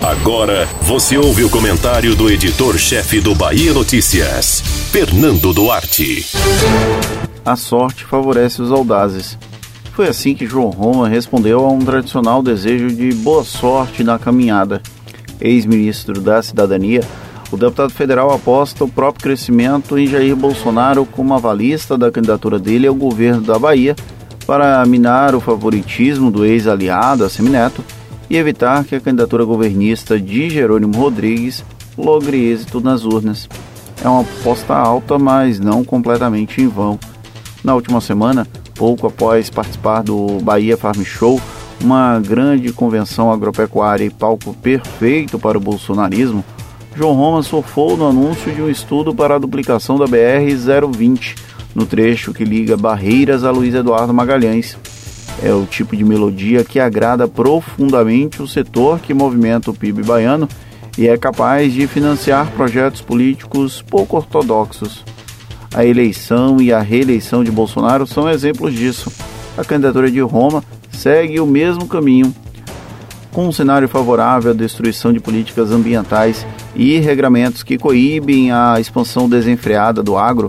Agora você ouve o comentário do editor-chefe do Bahia Notícias, Fernando Duarte. A sorte favorece os audazes. Foi assim que João Roma respondeu a um tradicional desejo de boa sorte na caminhada. Ex-ministro da Cidadania, o deputado federal aposta o próprio crescimento em Jair Bolsonaro como avalista da candidatura dele ao governo da Bahia para minar o favoritismo do ex-aliado, Assemineto, e evitar que a candidatura governista de Jerônimo Rodrigues logre êxito nas urnas. É uma aposta alta, mas não completamente em vão. Na última semana, pouco após participar do Bahia Farm Show, uma grande convenção agropecuária e palco perfeito para o bolsonarismo, João Roma surfou no anúncio de um estudo para a duplicação da BR-020, no trecho que liga Barreiras a Luiz Eduardo Magalhães. É o tipo de melodia que agrada profundamente o setor que movimenta o PIB baiano e é capaz de financiar projetos políticos pouco ortodoxos. A eleição e a reeleição de Bolsonaro são exemplos disso. A candidatura de Roma segue o mesmo caminho. Com um cenário favorável à destruição de políticas ambientais e regramentos que coíbem a expansão desenfreada do agro,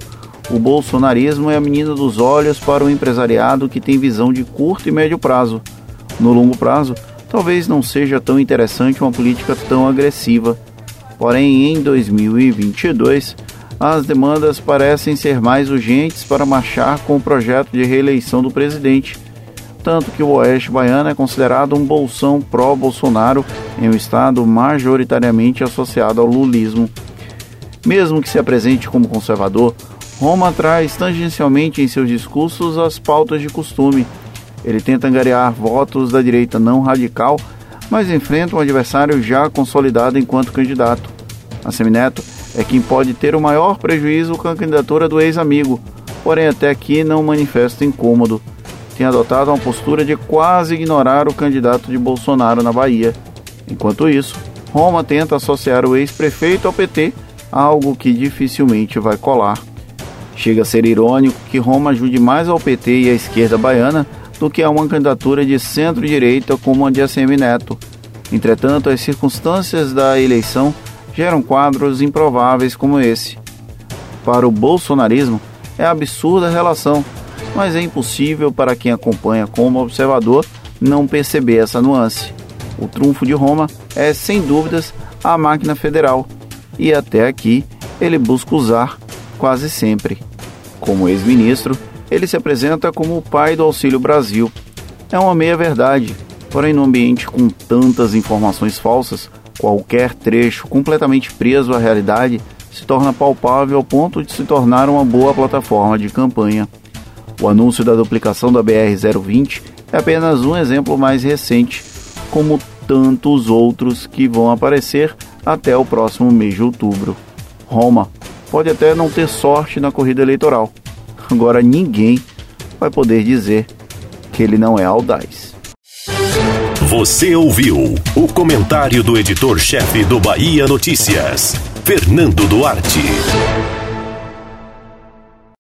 o bolsonarismo é a menina dos olhos para o empresariado que tem visão de curto e médio prazo. No longo prazo, talvez não seja tão interessante uma política tão agressiva. Porém, em 2022, as demandas parecem ser mais urgentes para marchar com o projeto de reeleição do presidente. Tanto que o Oeste Baiano é considerado um bolsão pró-Bolsonaro em um estado majoritariamente associado ao lulismo. Mesmo que se apresente como conservador, Roma traz tangencialmente em seus discursos as pautas de costume. Ele tenta angariar votos da direita não radical, mas enfrenta um adversário já consolidado enquanto candidato. A Semineto é quem pode ter o maior prejuízo com a candidatura do ex-amigo, porém até aqui não manifesta incômodo. Tem adotado uma postura de quase ignorar o candidato de Bolsonaro na Bahia. Enquanto isso, Roma tenta associar o ex-prefeito ao PT, algo que dificilmente vai colar. Chega a ser irônico que Roma ajude mais ao PT e à esquerda baiana do que a uma candidatura de centro-direita como a de ACM Neto. Entretanto, as circunstâncias da eleição geram quadros improváveis como esse. Para o bolsonarismo, é absurda a relação, mas é impossível para quem acompanha como observador não perceber essa nuance. O trunfo de Roma é, sem dúvidas, a máquina federal, e até aqui ele busca usar quase sempre. Como ex-ministro, ele se apresenta como o pai do Auxílio Brasil. É uma meia-verdade, porém, no ambiente com tantas informações falsas, qualquer trecho completamente preso à realidade se torna palpável ao ponto de se tornar uma boa plataforma de campanha. O anúncio da duplicação da BR-020 é apenas um exemplo mais recente, como tantos outros que vão aparecer até o próximo mês de outubro. Roma pode até não ter sorte na corrida eleitoral. Agora ninguém vai poder dizer que ele não é audaz. Você ouviu o comentário do editor-chefe do Bahia Notícias, Fernando Duarte.